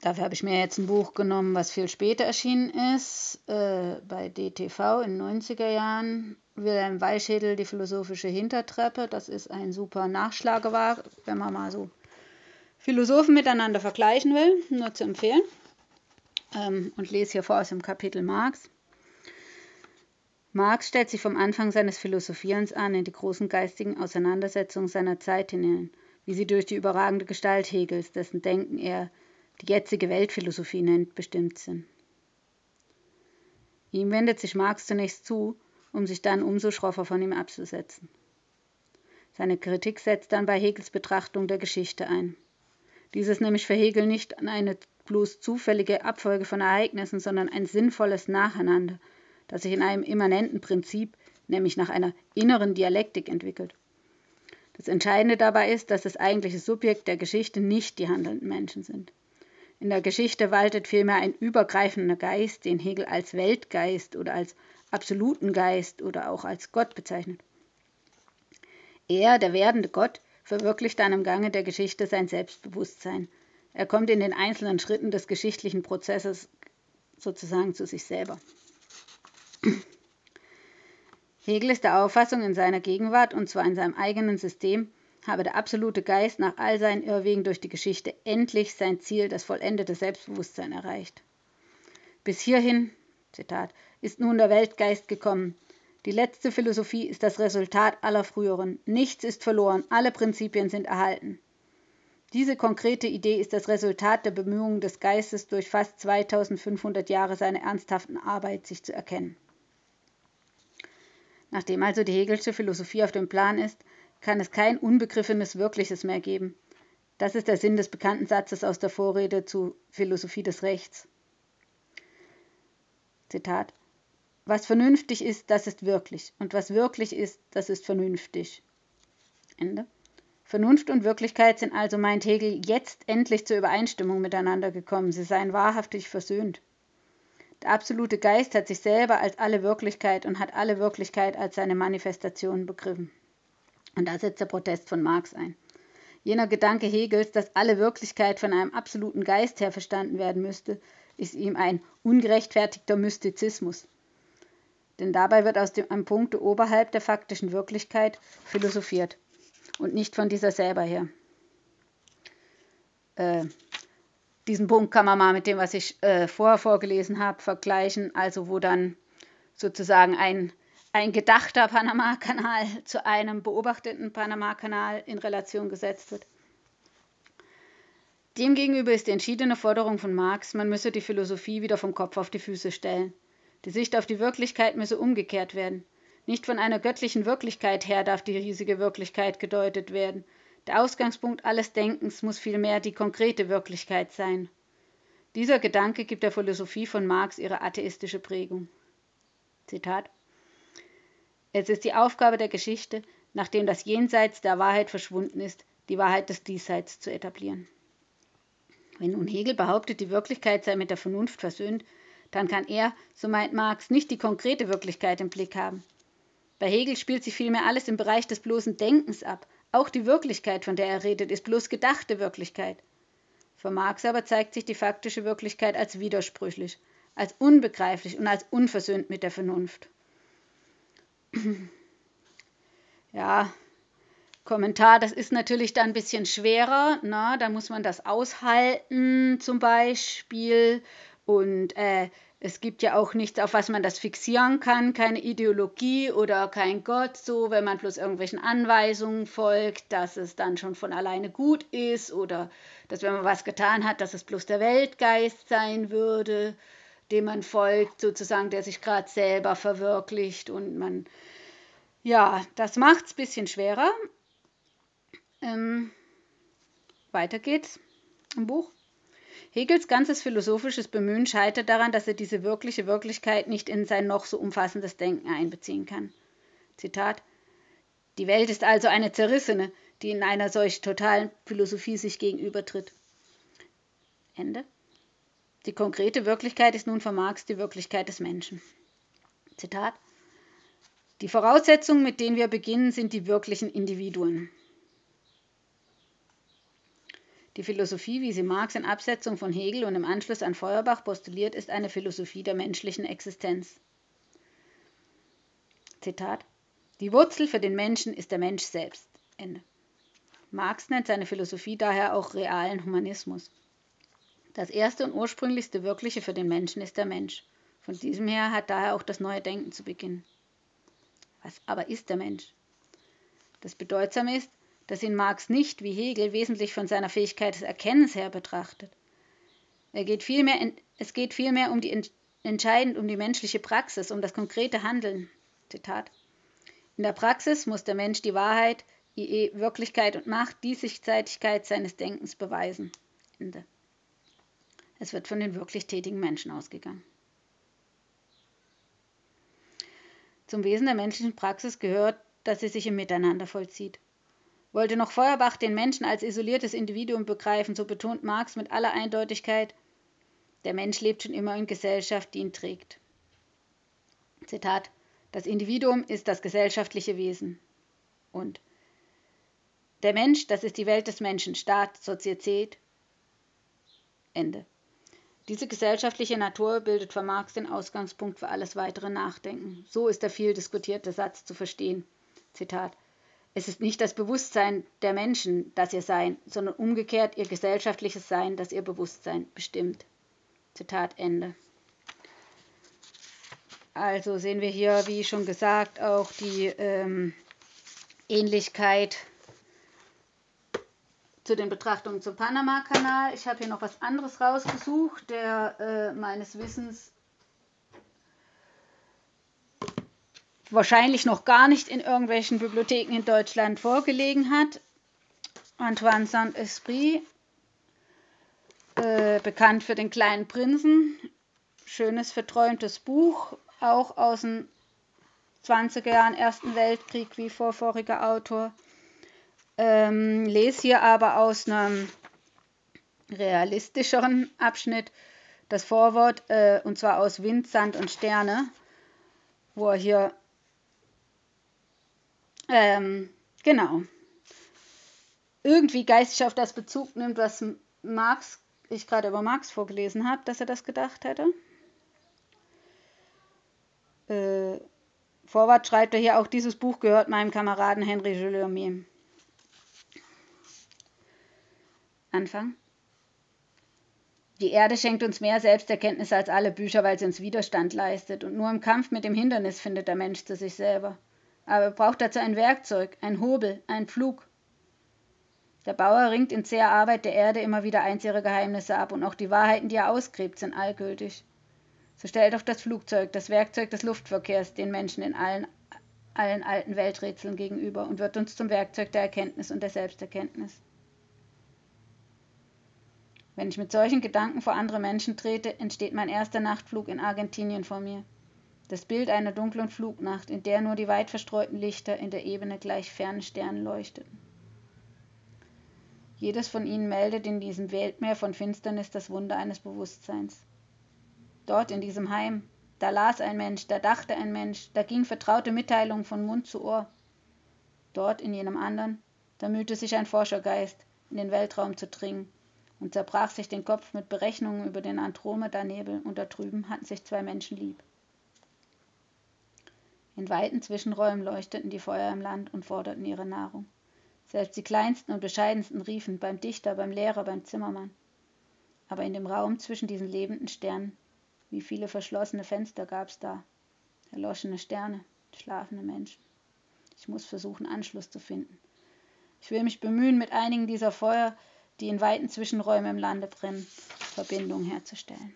Dafür habe ich mir jetzt ein Buch genommen, was viel später erschienen ist, äh, bei DTV in den 90er Jahren. Wilhelm Weichschädel, die philosophische Hintertreppe. Das ist ein super Nachschlagewerk, wenn man mal so Philosophen miteinander vergleichen will, nur zu empfehlen. Ähm, und lese hier vor aus dem Kapitel Marx. Marx stellt sich vom Anfang seines Philosophierens an in die großen geistigen Auseinandersetzungen seiner Zeit hinein, wie sie durch die überragende Gestalt Hegels, dessen Denken er die jetzige Weltphilosophie nennt, bestimmt sind. Ihm wendet sich Marx zunächst zu, um sich dann umso schroffer von ihm abzusetzen. Seine Kritik setzt dann bei Hegels Betrachtung der Geschichte ein. Dies ist nämlich für Hegel nicht eine bloß zufällige Abfolge von Ereignissen, sondern ein sinnvolles Nacheinander, das sich in einem immanenten Prinzip, nämlich nach einer inneren Dialektik entwickelt. Das Entscheidende dabei ist, dass das eigentliche Subjekt der Geschichte nicht die handelnden Menschen sind. In der Geschichte waltet vielmehr ein übergreifender Geist, den Hegel als Weltgeist oder als absoluten Geist oder auch als Gott bezeichnet. Er, der werdende Gott, verwirklicht dann im Gange der Geschichte sein Selbstbewusstsein. Er kommt in den einzelnen Schritten des geschichtlichen Prozesses sozusagen zu sich selber. Hegel ist der Auffassung in seiner Gegenwart, und zwar in seinem eigenen System, habe der absolute Geist nach all seinen Irrwegen durch die Geschichte endlich sein Ziel, das vollendete Selbstbewusstsein, erreicht. Bis hierhin, Zitat, ist nun der Weltgeist gekommen. Die letzte Philosophie ist das Resultat aller früheren. Nichts ist verloren, alle Prinzipien sind erhalten. Diese konkrete Idee ist das Resultat der Bemühungen des Geistes, durch fast 2500 Jahre seiner ernsthaften Arbeit sich zu erkennen. Nachdem also die Hegelsche Philosophie auf dem Plan ist, kann es kein unbegriffenes Wirkliches mehr geben. Das ist der Sinn des bekannten Satzes aus der Vorrede zu Philosophie des Rechts. Zitat. Was vernünftig ist, das ist wirklich. Und was wirklich ist, das ist vernünftig. Ende. Vernunft und Wirklichkeit sind also, meint Hegel, jetzt endlich zur Übereinstimmung miteinander gekommen. Sie seien wahrhaftig versöhnt. Der absolute Geist hat sich selber als alle Wirklichkeit und hat alle Wirklichkeit als seine Manifestation begriffen. Und da setzt der Protest von Marx ein. Jener Gedanke Hegels, dass alle Wirklichkeit von einem absoluten Geist her verstanden werden müsste, ist ihm ein ungerechtfertigter Mystizismus. Denn dabei wird aus dem, einem Punkt oberhalb der faktischen Wirklichkeit philosophiert und nicht von dieser selber her. Äh, diesen Punkt kann man mal mit dem, was ich äh, vorher vorgelesen habe, vergleichen, also wo dann sozusagen ein ein gedachter Panama-Kanal zu einem beobachteten Panama-Kanal in Relation gesetzt wird. Demgegenüber ist die entschiedene Forderung von Marx, man müsse die Philosophie wieder vom Kopf auf die Füße stellen. Die Sicht auf die Wirklichkeit müsse umgekehrt werden. Nicht von einer göttlichen Wirklichkeit her darf die riesige Wirklichkeit gedeutet werden. Der Ausgangspunkt alles Denkens muss vielmehr die konkrete Wirklichkeit sein. Dieser Gedanke gibt der Philosophie von Marx ihre atheistische Prägung. Zitat es ist die Aufgabe der Geschichte, nachdem das Jenseits der Wahrheit verschwunden ist, die Wahrheit des Diesseits zu etablieren. Wenn nun Hegel behauptet, die Wirklichkeit sei mit der Vernunft versöhnt, dann kann er, so meint Marx, nicht die konkrete Wirklichkeit im Blick haben. Bei Hegel spielt sich vielmehr alles im Bereich des bloßen Denkens ab. Auch die Wirklichkeit, von der er redet, ist bloß gedachte Wirklichkeit. Für Marx aber zeigt sich die faktische Wirklichkeit als widersprüchlich, als unbegreiflich und als unversöhnt mit der Vernunft. Ja, Kommentar, das ist natürlich dann ein bisschen schwerer. Na, ne? da muss man das aushalten zum Beispiel. Und äh, es gibt ja auch nichts, auf was man das fixieren kann, keine Ideologie oder kein Gott, so wenn man bloß irgendwelchen Anweisungen folgt, dass es dann schon von alleine gut ist oder dass wenn man was getan hat, dass es bloß der Weltgeist sein würde dem man folgt, sozusagen, der sich gerade selber verwirklicht und man, ja, das macht es ein bisschen schwerer. Ähm, weiter geht's im Buch. Hegels ganzes philosophisches Bemühen scheitert daran, dass er diese wirkliche Wirklichkeit nicht in sein noch so umfassendes Denken einbeziehen kann. Zitat: Die Welt ist also eine zerrissene, die in einer solch totalen Philosophie sich gegenübertritt. Ende. Die konkrete Wirklichkeit ist nun für Marx die Wirklichkeit des Menschen. Zitat. Die Voraussetzungen, mit denen wir beginnen, sind die wirklichen Individuen. Die Philosophie, wie sie Marx in Absetzung von Hegel und im Anschluss an Feuerbach postuliert, ist eine Philosophie der menschlichen Existenz. Zitat: Die Wurzel für den Menschen ist der Mensch selbst. Ende. Marx nennt seine Philosophie daher auch realen Humanismus. Das erste und ursprünglichste Wirkliche für den Menschen ist der Mensch. Von diesem her hat daher auch das neue Denken zu beginnen. Was aber ist der Mensch? Das Bedeutsame ist, dass ihn Marx nicht, wie Hegel, wesentlich von seiner Fähigkeit des Erkennens her betrachtet. Er geht vielmehr, es geht vielmehr um die, entscheidend um die menschliche Praxis, um das konkrete Handeln. Zitat. In der Praxis muss der Mensch die Wahrheit, i.e. Wirklichkeit und Macht, Diessigseitigkeit seines Denkens beweisen. Ende. Es wird von den wirklich tätigen Menschen ausgegangen. Zum Wesen der menschlichen Praxis gehört, dass sie sich im Miteinander vollzieht. Wollte noch Feuerbach den Menschen als isoliertes Individuum begreifen, so betont Marx mit aller Eindeutigkeit, der Mensch lebt schon immer in Gesellschaft, die ihn trägt. Zitat: Das Individuum ist das gesellschaftliche Wesen. Und der Mensch, das ist die Welt des Menschen, Staat, Sozietät. Ende. Diese gesellschaftliche Natur bildet für Marx den Ausgangspunkt für alles weitere Nachdenken. So ist der viel diskutierte Satz zu verstehen. Zitat es ist nicht das Bewusstsein der Menschen, das ihr Sein, sondern umgekehrt ihr gesellschaftliches Sein, das ihr Bewusstsein bestimmt. Zitat Ende. Also sehen wir hier, wie schon gesagt, auch die ähm, Ähnlichkeit zu den Betrachtungen zum Panama-Kanal. Ich habe hier noch was anderes rausgesucht, der äh, meines Wissens wahrscheinlich noch gar nicht in irgendwelchen Bibliotheken in Deutschland vorgelegen hat. Antoine Saint-Esprit, äh, bekannt für den kleinen Prinzen, schönes verträumtes Buch, auch aus den 20er Jahren Ersten Weltkrieg wie vorvoriger Autor. Ähm, lese hier aber aus einem realistischeren Abschnitt das Vorwort, äh, und zwar aus Wind, Sand und Sterne, wo er hier ähm, genau. Irgendwie geistig auf das Bezug nimmt, was Marx, ich gerade über Marx vorgelesen habe, dass er das gedacht hätte. Äh, Vorwort schreibt er hier, auch dieses Buch gehört meinem Kameraden Henry Juliermier. Anfang. Die Erde schenkt uns mehr Selbsterkenntnis als alle Bücher, weil sie uns Widerstand leistet. Und nur im Kampf mit dem Hindernis findet der Mensch zu sich selber aber er braucht dazu ein Werkzeug, ein Hobel, einen Pflug. Der Bauer ringt in zäher Arbeit der Erde immer wieder eins ihrer Geheimnisse ab und auch die Wahrheiten, die er ausgräbt, sind allgültig. So stellt auch das Flugzeug, das Werkzeug des Luftverkehrs, den Menschen in allen, allen alten Welträtseln gegenüber und wird uns zum Werkzeug der Erkenntnis und der Selbsterkenntnis. Wenn ich mit solchen Gedanken vor andere Menschen trete, entsteht mein erster Nachtflug in Argentinien vor mir das Bild einer dunklen Flugnacht, in der nur die weit verstreuten Lichter in der Ebene gleich fernen Sternen leuchteten. Jedes von ihnen meldet in diesem Weltmeer von Finsternis das Wunder eines Bewusstseins. Dort in diesem Heim, da las ein Mensch, da dachte ein Mensch, da ging vertraute Mitteilung von Mund zu Ohr. Dort in jenem anderen, da mühte sich ein Forschergeist, in den Weltraum zu dringen und zerbrach sich den Kopf mit Berechnungen über den Andromeda-Nebel und da drüben hatten sich zwei Menschen lieb. In weiten Zwischenräumen leuchteten die Feuer im Land und forderten ihre Nahrung. Selbst die kleinsten und bescheidensten riefen beim Dichter, beim Lehrer, beim Zimmermann. Aber in dem Raum zwischen diesen lebenden Sternen, wie viele verschlossene Fenster gab's da, erloschene Sterne, schlafende Menschen. Ich muss versuchen, Anschluss zu finden. Ich will mich bemühen, mit einigen dieser Feuer, die in weiten Zwischenräumen im Lande brennen, Verbindungen herzustellen.